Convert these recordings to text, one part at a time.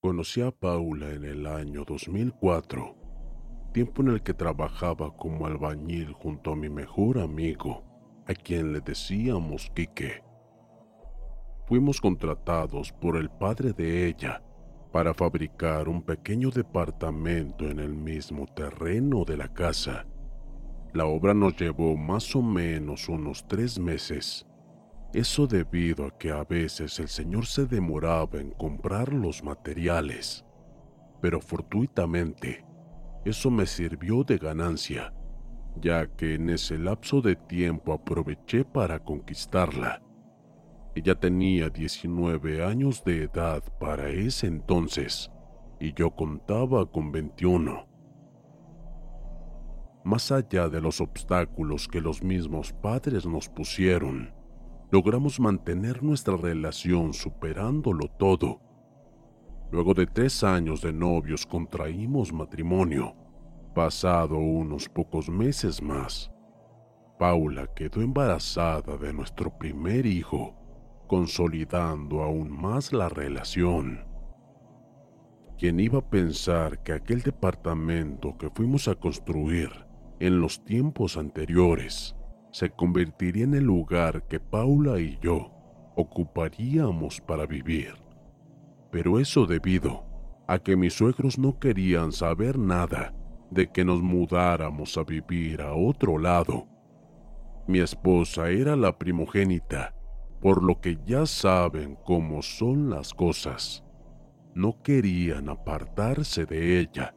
Conocí a Paula en el año 2004, tiempo en el que trabajaba como albañil junto a mi mejor amigo, a quien le decíamos Quique. Fuimos contratados por el padre de ella para fabricar un pequeño departamento en el mismo terreno de la casa. La obra nos llevó más o menos unos tres meses. Eso debido a que a veces el señor se demoraba en comprar los materiales. Pero fortuitamente, eso me sirvió de ganancia, ya que en ese lapso de tiempo aproveché para conquistarla. Ella tenía 19 años de edad para ese entonces y yo contaba con 21. Más allá de los obstáculos que los mismos padres nos pusieron, logramos mantener nuestra relación superándolo todo. Luego de tres años de novios contraímos matrimonio. Pasado unos pocos meses más, Paula quedó embarazada de nuestro primer hijo consolidando aún más la relación. ¿Quién iba a pensar que aquel departamento que fuimos a construir en los tiempos anteriores se convertiría en el lugar que Paula y yo ocuparíamos para vivir? Pero eso debido a que mis suegros no querían saber nada de que nos mudáramos a vivir a otro lado. Mi esposa era la primogénita por lo que ya saben cómo son las cosas. No querían apartarse de ella.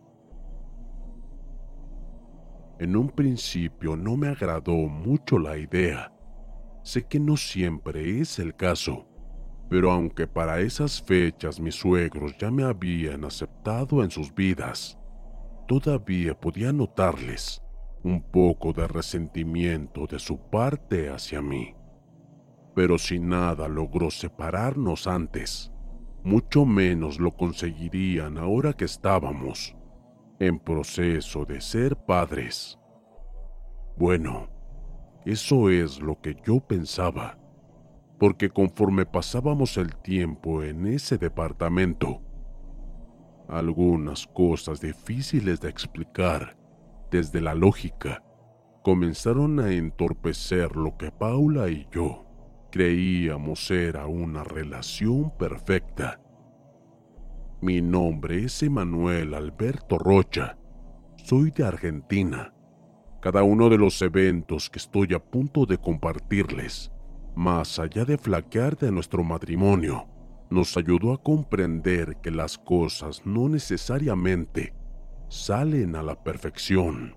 En un principio no me agradó mucho la idea. Sé que no siempre es el caso, pero aunque para esas fechas mis suegros ya me habían aceptado en sus vidas, todavía podía notarles un poco de resentimiento de su parte hacia mí pero si nada logró separarnos antes, mucho menos lo conseguirían ahora que estábamos en proceso de ser padres. Bueno, eso es lo que yo pensaba, porque conforme pasábamos el tiempo en ese departamento, algunas cosas difíciles de explicar desde la lógica comenzaron a entorpecer lo que Paula y yo Creíamos era una relación perfecta. Mi nombre es Emanuel Alberto Rocha. Soy de Argentina. Cada uno de los eventos que estoy a punto de compartirles, más allá de flaquear de nuestro matrimonio, nos ayudó a comprender que las cosas no necesariamente salen a la perfección.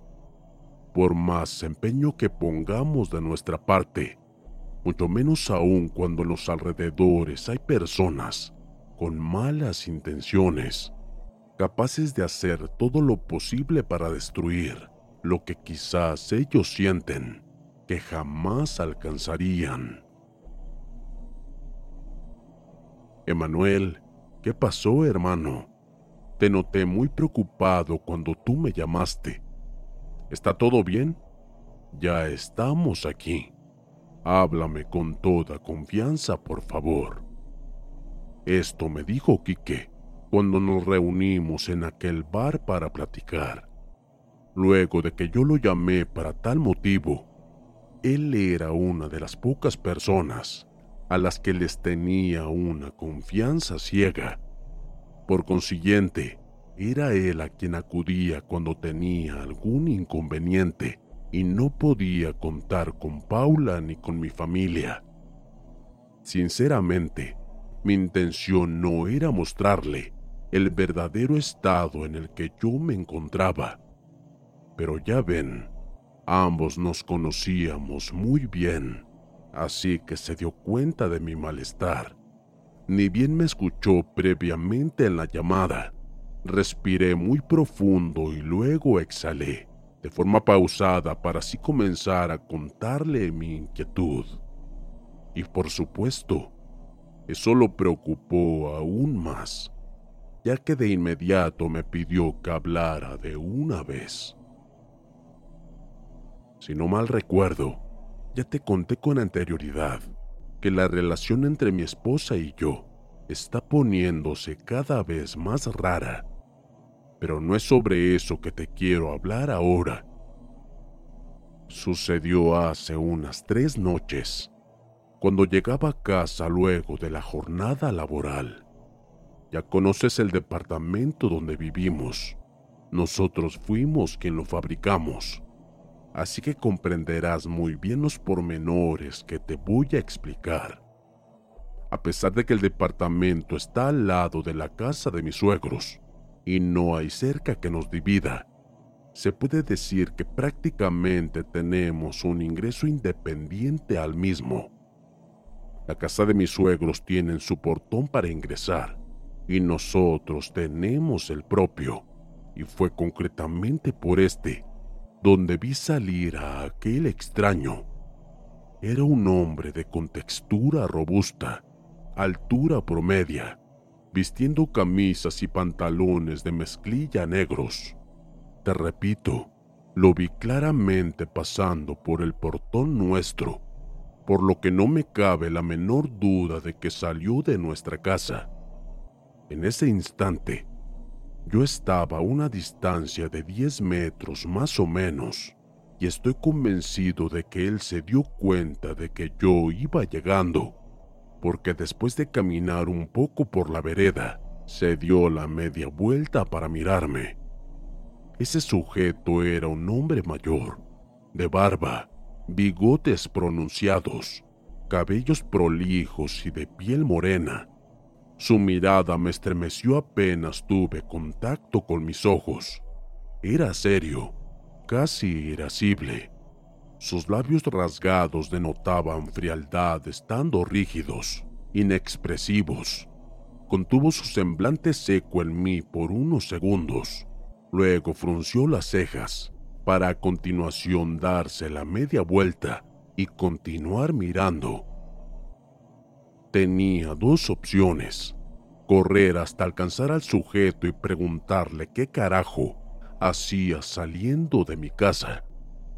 Por más empeño que pongamos de nuestra parte, mucho menos aún cuando en los alrededores hay personas con malas intenciones, capaces de hacer todo lo posible para destruir lo que quizás ellos sienten que jamás alcanzarían. Emanuel, ¿qué pasó, hermano? Te noté muy preocupado cuando tú me llamaste. ¿Está todo bien? Ya estamos aquí. Háblame con toda confianza, por favor. Esto me dijo Quique cuando nos reunimos en aquel bar para platicar. Luego de que yo lo llamé para tal motivo, él era una de las pocas personas a las que les tenía una confianza ciega. Por consiguiente, era él a quien acudía cuando tenía algún inconveniente y no podía contar con Paula ni con mi familia. Sinceramente, mi intención no era mostrarle el verdadero estado en el que yo me encontraba. Pero ya ven, ambos nos conocíamos muy bien, así que se dio cuenta de mi malestar. Ni bien me escuchó previamente en la llamada, respiré muy profundo y luego exhalé, de forma pausada para así comenzar a contarle mi inquietud. Y por supuesto, eso lo preocupó aún más, ya que de inmediato me pidió que hablara de una vez. Si no mal recuerdo, ya te conté con anterioridad que la relación entre mi esposa y yo está poniéndose cada vez más rara. Pero no es sobre eso que te quiero hablar ahora. Sucedió hace unas tres noches, cuando llegaba a casa luego de la jornada laboral. Ya conoces el departamento donde vivimos. Nosotros fuimos quien lo fabricamos así que comprenderás muy bien los pormenores que te voy a explicar. A pesar de que el departamento está al lado de la casa de mis suegros y no hay cerca que nos divida, se puede decir que prácticamente tenemos un ingreso independiente al mismo. La casa de mis suegros tiene su portón para ingresar y nosotros tenemos el propio, y fue concretamente por este donde vi salir a aquel extraño. Era un hombre de contextura robusta, altura promedia, vistiendo camisas y pantalones de mezclilla negros. Te repito, lo vi claramente pasando por el portón nuestro, por lo que no me cabe la menor duda de que salió de nuestra casa. En ese instante, yo estaba a una distancia de 10 metros más o menos y estoy convencido de que él se dio cuenta de que yo iba llegando, porque después de caminar un poco por la vereda, se dio la media vuelta para mirarme. Ese sujeto era un hombre mayor, de barba, bigotes pronunciados, cabellos prolijos y de piel morena su mirada me estremeció apenas tuve contacto con mis ojos. Era serio, casi irascible. Sus labios rasgados denotaban frialdad estando rígidos, inexpresivos. Contuvo su semblante seco en mí por unos segundos. Luego frunció las cejas, para a continuación darse la media vuelta y continuar mirando Tenía dos opciones. Correr hasta alcanzar al sujeto y preguntarle qué carajo hacía saliendo de mi casa.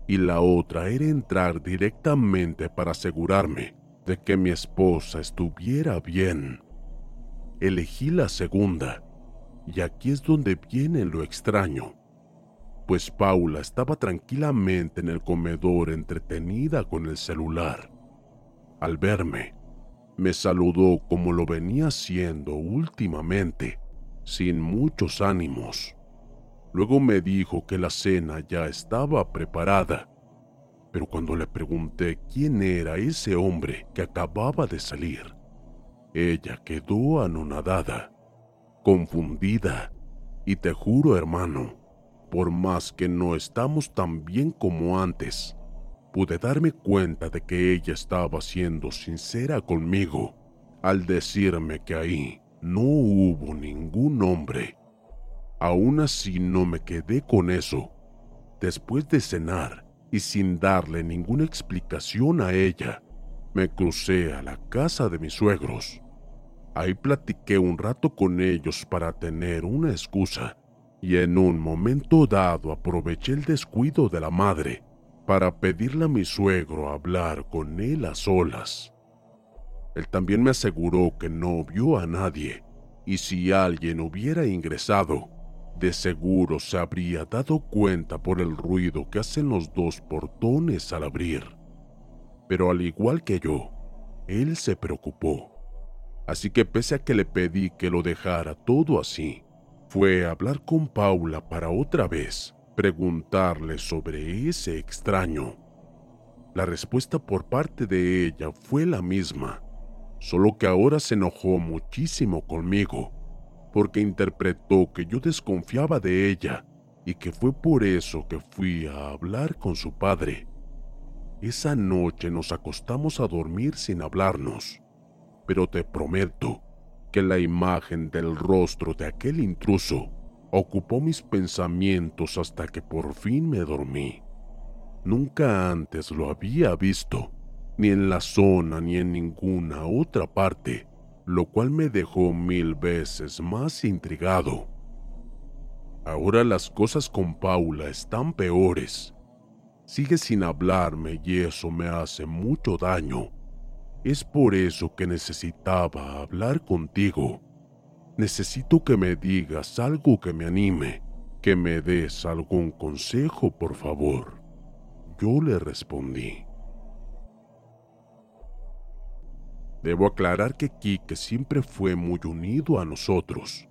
Y la otra era entrar directamente para asegurarme de que mi esposa estuviera bien. Elegí la segunda, y aquí es donde viene lo extraño, pues Paula estaba tranquilamente en el comedor entretenida con el celular. Al verme, me saludó como lo venía haciendo últimamente, sin muchos ánimos. Luego me dijo que la cena ya estaba preparada, pero cuando le pregunté quién era ese hombre que acababa de salir, ella quedó anonadada, confundida, y te juro hermano, por más que no estamos tan bien como antes, pude darme cuenta de que ella estaba siendo sincera conmigo al decirme que ahí no hubo ningún hombre. Aún así no me quedé con eso. Después de cenar y sin darle ninguna explicación a ella, me crucé a la casa de mis suegros. Ahí platiqué un rato con ellos para tener una excusa y en un momento dado aproveché el descuido de la madre para pedirle a mi suegro hablar con él a solas. Él también me aseguró que no vio a nadie y si alguien hubiera ingresado, de seguro se habría dado cuenta por el ruido que hacen los dos portones al abrir. Pero al igual que yo, él se preocupó. Así que pese a que le pedí que lo dejara todo así, fue a hablar con Paula para otra vez preguntarle sobre ese extraño. La respuesta por parte de ella fue la misma, solo que ahora se enojó muchísimo conmigo, porque interpretó que yo desconfiaba de ella y que fue por eso que fui a hablar con su padre. Esa noche nos acostamos a dormir sin hablarnos, pero te prometo que la imagen del rostro de aquel intruso ocupó mis pensamientos hasta que por fin me dormí. Nunca antes lo había visto, ni en la zona ni en ninguna otra parte, lo cual me dejó mil veces más intrigado. Ahora las cosas con Paula están peores. Sigue sin hablarme y eso me hace mucho daño. Es por eso que necesitaba hablar contigo. Necesito que me digas algo que me anime, que me des algún consejo, por favor. Yo le respondí. Debo aclarar que Kike siempre fue muy unido a nosotros,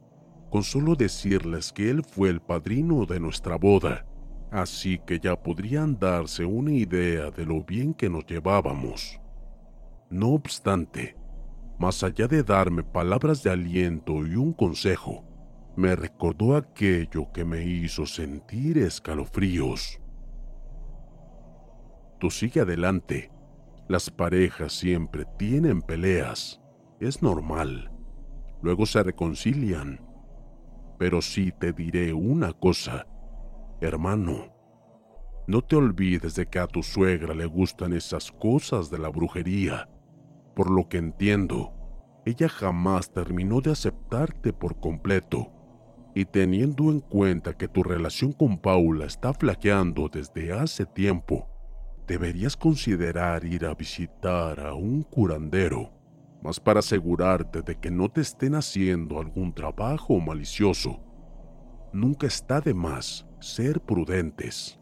con solo decirles que él fue el padrino de nuestra boda, así que ya podrían darse una idea de lo bien que nos llevábamos. No obstante, más allá de darme palabras de aliento y un consejo, me recordó aquello que me hizo sentir escalofríos. Tú sigue adelante. Las parejas siempre tienen peleas. Es normal. Luego se reconcilian. Pero sí te diré una cosa, hermano. No te olvides de que a tu suegra le gustan esas cosas de la brujería por lo que entiendo, ella jamás terminó de aceptarte por completo. Y teniendo en cuenta que tu relación con Paula está flaqueando desde hace tiempo, deberías considerar ir a visitar a un curandero, más para asegurarte de que no te estén haciendo algún trabajo malicioso. Nunca está de más ser prudentes.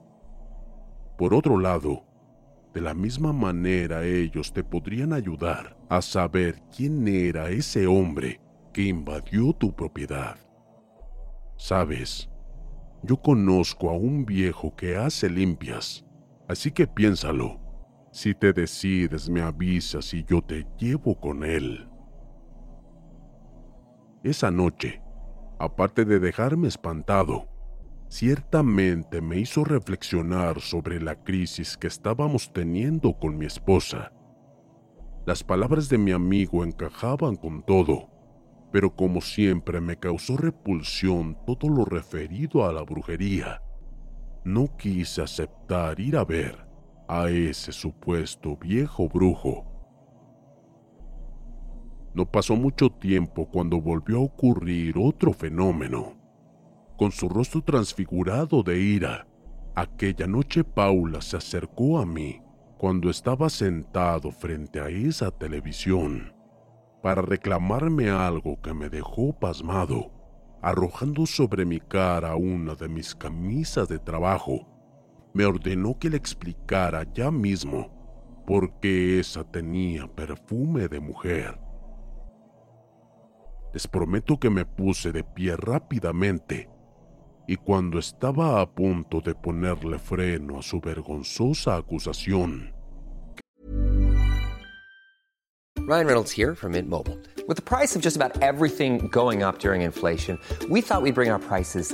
Por otro lado, de la misma manera ellos te podrían ayudar a saber quién era ese hombre que invadió tu propiedad. Sabes, yo conozco a un viejo que hace limpias, así que piénsalo. Si te decides me avisas y yo te llevo con él. Esa noche, aparte de dejarme espantado, ciertamente me hizo reflexionar sobre la crisis que estábamos teniendo con mi esposa. Las palabras de mi amigo encajaban con todo, pero como siempre me causó repulsión todo lo referido a la brujería. No quise aceptar ir a ver a ese supuesto viejo brujo. No pasó mucho tiempo cuando volvió a ocurrir otro fenómeno con su rostro transfigurado de ira. Aquella noche Paula se acercó a mí cuando estaba sentado frente a esa televisión para reclamarme algo que me dejó pasmado, arrojando sobre mi cara una de mis camisas de trabajo. Me ordenó que le explicara ya mismo por qué esa tenía perfume de mujer. Les prometo que me puse de pie rápidamente y cuando estaba a punto de ponerle freno a su vergonzosa acusación. Ryan Reynolds here from Mint Mobile. With the price of just about everything going up during inflation, we thought we'd bring our prices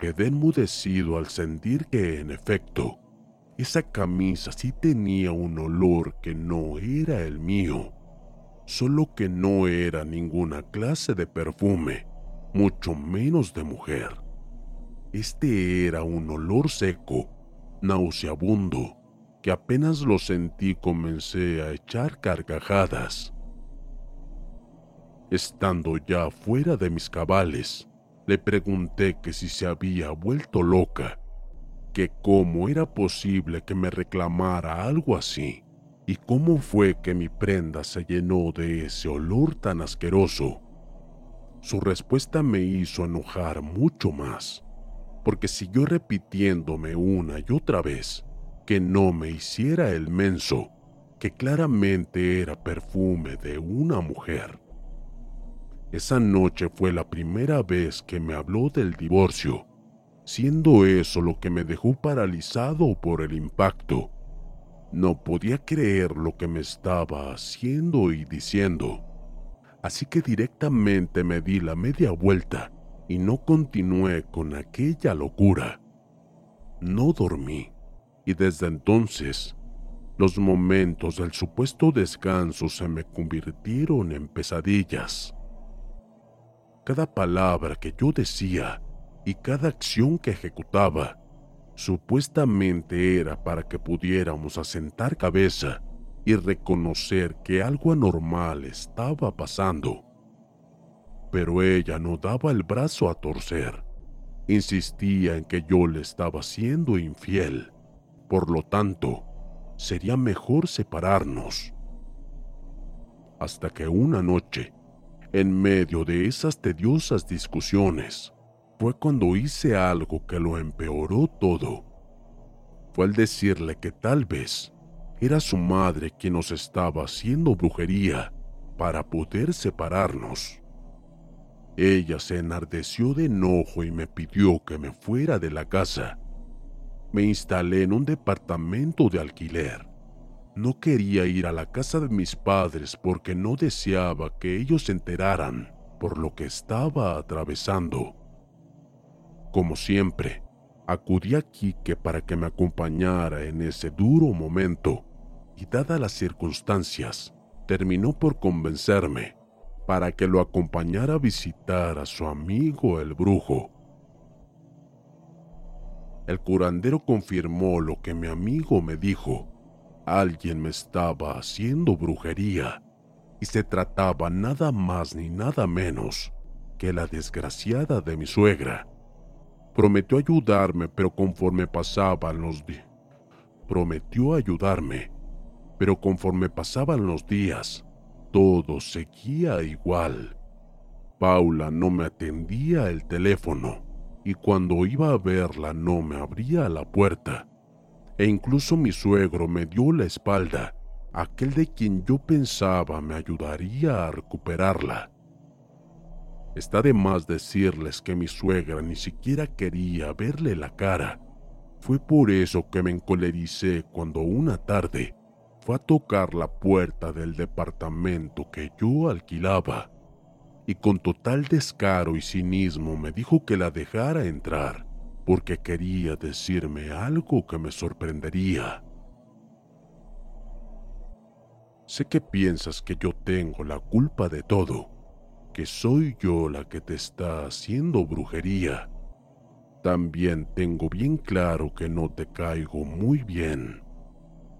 Quedé enmudecido al sentir que, en efecto, esa camisa sí tenía un olor que no era el mío, solo que no era ninguna clase de perfume, mucho menos de mujer. Este era un olor seco, nauseabundo, que apenas lo sentí comencé a echar carcajadas. Estando ya fuera de mis cabales, le pregunté que si se había vuelto loca, que cómo era posible que me reclamara algo así, y cómo fue que mi prenda se llenó de ese olor tan asqueroso. Su respuesta me hizo enojar mucho más, porque siguió repitiéndome una y otra vez que no me hiciera el menso, que claramente era perfume de una mujer. Esa noche fue la primera vez que me habló del divorcio, siendo eso lo que me dejó paralizado por el impacto. No podía creer lo que me estaba haciendo y diciendo, así que directamente me di la media vuelta y no continué con aquella locura. No dormí y desde entonces los momentos del supuesto descanso se me convirtieron en pesadillas. Cada palabra que yo decía y cada acción que ejecutaba supuestamente era para que pudiéramos asentar cabeza y reconocer que algo anormal estaba pasando. Pero ella no daba el brazo a torcer. Insistía en que yo le estaba siendo infiel. Por lo tanto, sería mejor separarnos. Hasta que una noche, en medio de esas tediosas discusiones, fue cuando hice algo que lo empeoró todo. Fue al decirle que tal vez era su madre quien nos estaba haciendo brujería para poder separarnos. Ella se enardeció de enojo y me pidió que me fuera de la casa. Me instalé en un departamento de alquiler. No quería ir a la casa de mis padres porque no deseaba que ellos se enteraran por lo que estaba atravesando. Como siempre, acudí a Quique para que me acompañara en ese duro momento y dadas las circunstancias, terminó por convencerme para que lo acompañara a visitar a su amigo el brujo. El curandero confirmó lo que mi amigo me dijo. Alguien me estaba haciendo brujería y se trataba nada más ni nada menos que la desgraciada de mi suegra. Prometió ayudarme, pero conforme pasaban los días... Prometió ayudarme, pero conforme pasaban los días, todo seguía igual. Paula no me atendía el teléfono y cuando iba a verla no me abría la puerta. E incluso mi suegro me dio la espalda, aquel de quien yo pensaba me ayudaría a recuperarla. Está de más decirles que mi suegra ni siquiera quería verle la cara. Fue por eso que me encolericé cuando una tarde fue a tocar la puerta del departamento que yo alquilaba y con total descaro y cinismo me dijo que la dejara entrar porque quería decirme algo que me sorprendería. Sé que piensas que yo tengo la culpa de todo, que soy yo la que te está haciendo brujería. También tengo bien claro que no te caigo muy bien.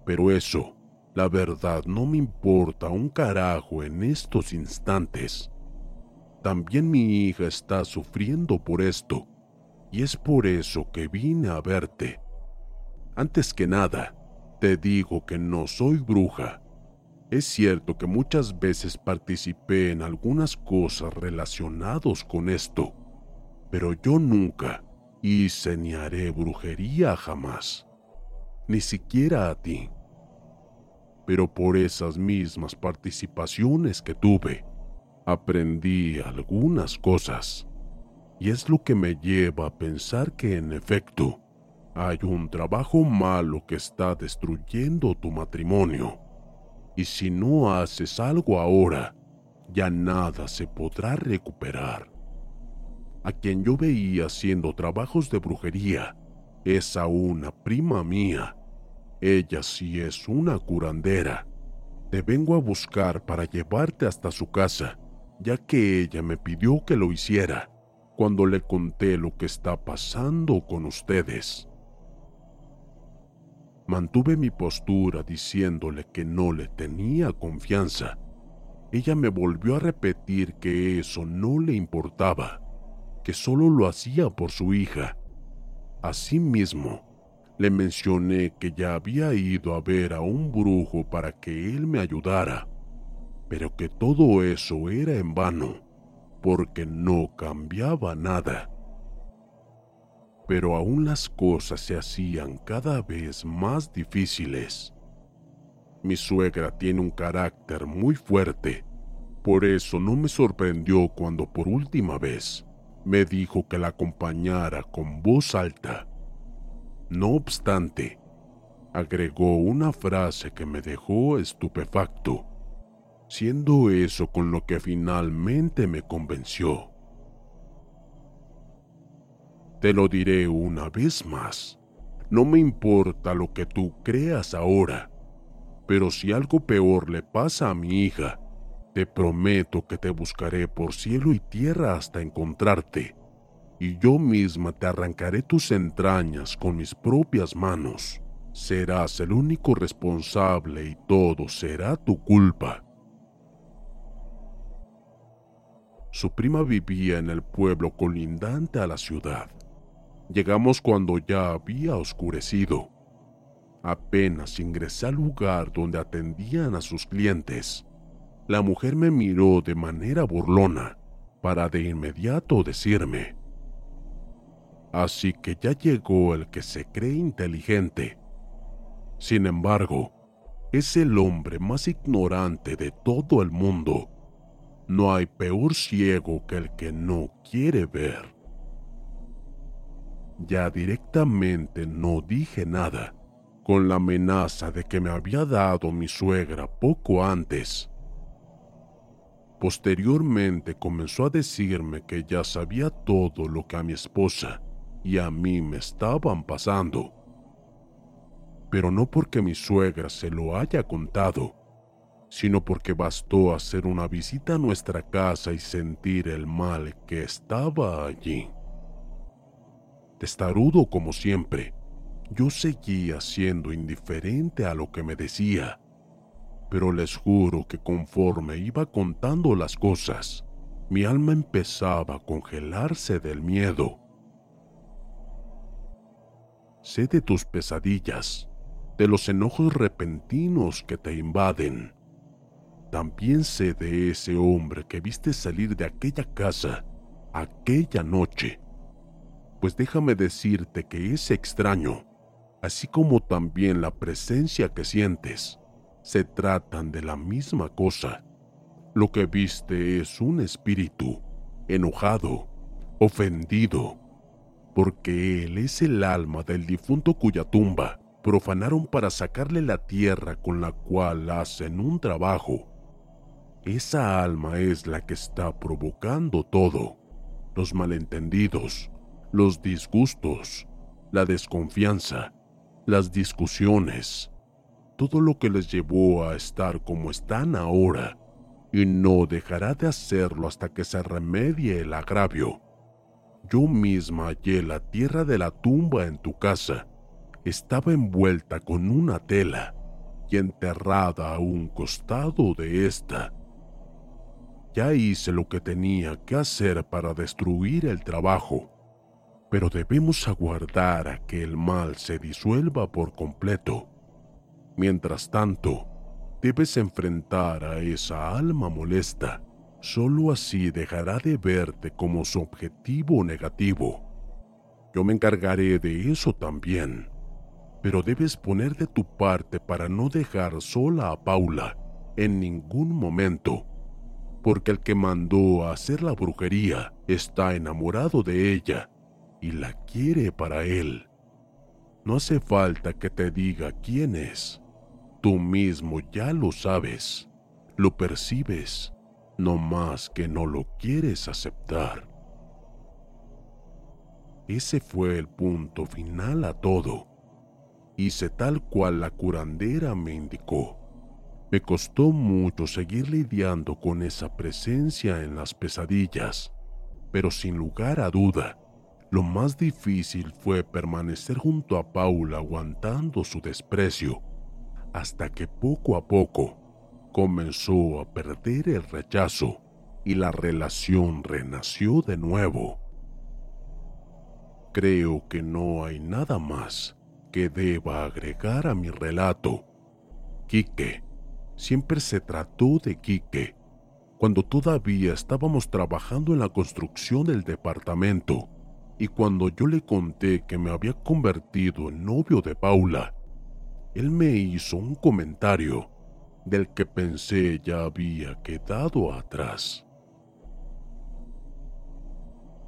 Pero eso, la verdad, no me importa un carajo en estos instantes. También mi hija está sufriendo por esto, y es por eso que vine a verte. Antes que nada, te digo que no soy bruja. Es cierto que muchas veces participé en algunas cosas relacionadas con esto, Pero yo nunca hice ni haré brujería jamás, ni siquiera a ti. Pero por esas mismas participaciones que tuve, aprendí algunas cosas. Y es lo que me lleva a pensar que en efecto hay un trabajo malo que está destruyendo tu matrimonio. Y si no haces algo ahora, ya nada se podrá recuperar. A quien yo veía haciendo trabajos de brujería es a una prima mía. Ella sí es una curandera. Te vengo a buscar para llevarte hasta su casa, ya que ella me pidió que lo hiciera cuando le conté lo que está pasando con ustedes. Mantuve mi postura diciéndole que no le tenía confianza. Ella me volvió a repetir que eso no le importaba, que solo lo hacía por su hija. Asimismo, le mencioné que ya había ido a ver a un brujo para que él me ayudara, pero que todo eso era en vano porque no cambiaba nada. Pero aún las cosas se hacían cada vez más difíciles. Mi suegra tiene un carácter muy fuerte, por eso no me sorprendió cuando por última vez me dijo que la acompañara con voz alta. No obstante, agregó una frase que me dejó estupefacto siendo eso con lo que finalmente me convenció. Te lo diré una vez más, no me importa lo que tú creas ahora, pero si algo peor le pasa a mi hija, te prometo que te buscaré por cielo y tierra hasta encontrarte, y yo misma te arrancaré tus entrañas con mis propias manos. Serás el único responsable y todo será tu culpa. Su prima vivía en el pueblo colindante a la ciudad. Llegamos cuando ya había oscurecido. Apenas ingresé al lugar donde atendían a sus clientes, la mujer me miró de manera burlona para de inmediato decirme, Así que ya llegó el que se cree inteligente. Sin embargo, es el hombre más ignorante de todo el mundo no hay peor ciego que el que no quiere ver. Ya directamente no dije nada, con la amenaza de que me había dado mi suegra poco antes. Posteriormente comenzó a decirme que ya sabía todo lo que a mi esposa y a mí me estaban pasando. Pero no porque mi suegra se lo haya contado, sino porque bastó hacer una visita a nuestra casa y sentir el mal que estaba allí. Testarudo como siempre, yo seguía siendo indiferente a lo que me decía, pero les juro que conforme iba contando las cosas, mi alma empezaba a congelarse del miedo. Sé de tus pesadillas, de los enojos repentinos que te invaden también sé de ese hombre que viste salir de aquella casa aquella noche. Pues déjame decirte que ese extraño, así como también la presencia que sientes, se tratan de la misma cosa. Lo que viste es un espíritu enojado, ofendido, porque él es el alma del difunto cuya tumba profanaron para sacarle la tierra con la cual hacen un trabajo esa alma es la que está provocando todo. Los malentendidos, los disgustos, la desconfianza, las discusiones, todo lo que les llevó a estar como están ahora, y no dejará de hacerlo hasta que se remedie el agravio. Yo misma hallé la tierra de la tumba en tu casa. Estaba envuelta con una tela y enterrada a un costado de esta ya hice lo que tenía que hacer para destruir el trabajo, pero debemos aguardar a que el mal se disuelva por completo. Mientras tanto, debes enfrentar a esa alma molesta Solo así dejará de verte como su objetivo negativo. Yo me encargaré de eso también, pero debes poner de tu parte para no dejar sola a Paula en ningún momento, porque el que mandó a hacer la brujería está enamorado de ella y la quiere para él. No hace falta que te diga quién es. Tú mismo ya lo sabes, lo percibes, no más que no lo quieres aceptar. Ese fue el punto final a todo. Hice tal cual la curandera me indicó. Me costó mucho seguir lidiando con esa presencia en las pesadillas, pero sin lugar a duda, lo más difícil fue permanecer junto a Paula aguantando su desprecio, hasta que poco a poco comenzó a perder el rechazo y la relación renació de nuevo. Creo que no hay nada más que deba agregar a mi relato. Quique siempre se trató de Quique, cuando todavía estábamos trabajando en la construcción del departamento y cuando yo le conté que me había convertido en novio de Paula, él me hizo un comentario del que pensé ya había quedado atrás.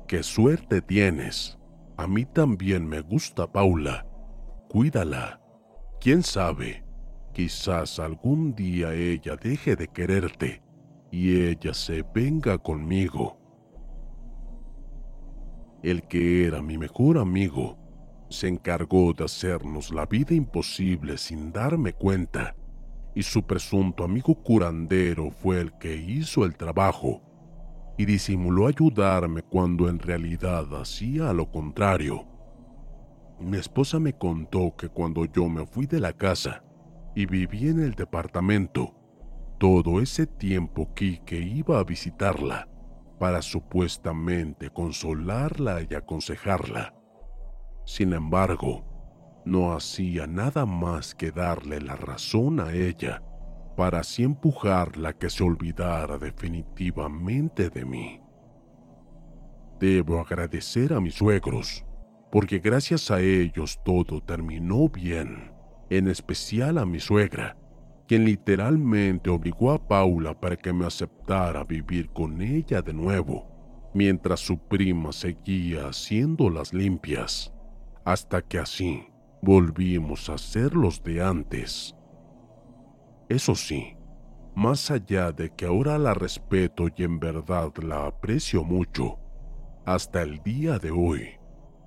¡Qué suerte tienes! A mí también me gusta Paula. Cuídala. ¿Quién sabe? Quizás algún día ella deje de quererte y ella se venga conmigo. El que era mi mejor amigo se encargó de hacernos la vida imposible sin darme cuenta, y su presunto amigo curandero fue el que hizo el trabajo y disimuló ayudarme cuando en realidad hacía lo contrario. Mi esposa me contó que cuando yo me fui de la casa, y viví en el departamento. Todo ese tiempo Kike iba a visitarla para supuestamente consolarla y aconsejarla. Sin embargo, no hacía nada más que darle la razón a ella para así empujarla que se olvidara definitivamente de mí. Debo agradecer a mis suegros, porque gracias a ellos todo terminó bien en especial a mi suegra, quien literalmente obligó a Paula para que me aceptara vivir con ella de nuevo, mientras su prima seguía haciendo las limpias, hasta que así volvimos a ser los de antes. Eso sí, más allá de que ahora la respeto y en verdad la aprecio mucho, hasta el día de hoy,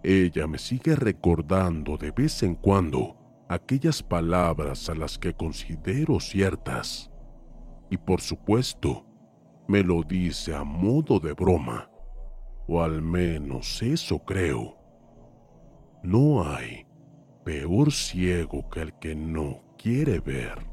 ella me sigue recordando de vez en cuando aquellas palabras a las que considero ciertas. Y por supuesto, me lo dice a modo de broma, o al menos eso creo. No hay peor ciego que el que no quiere ver.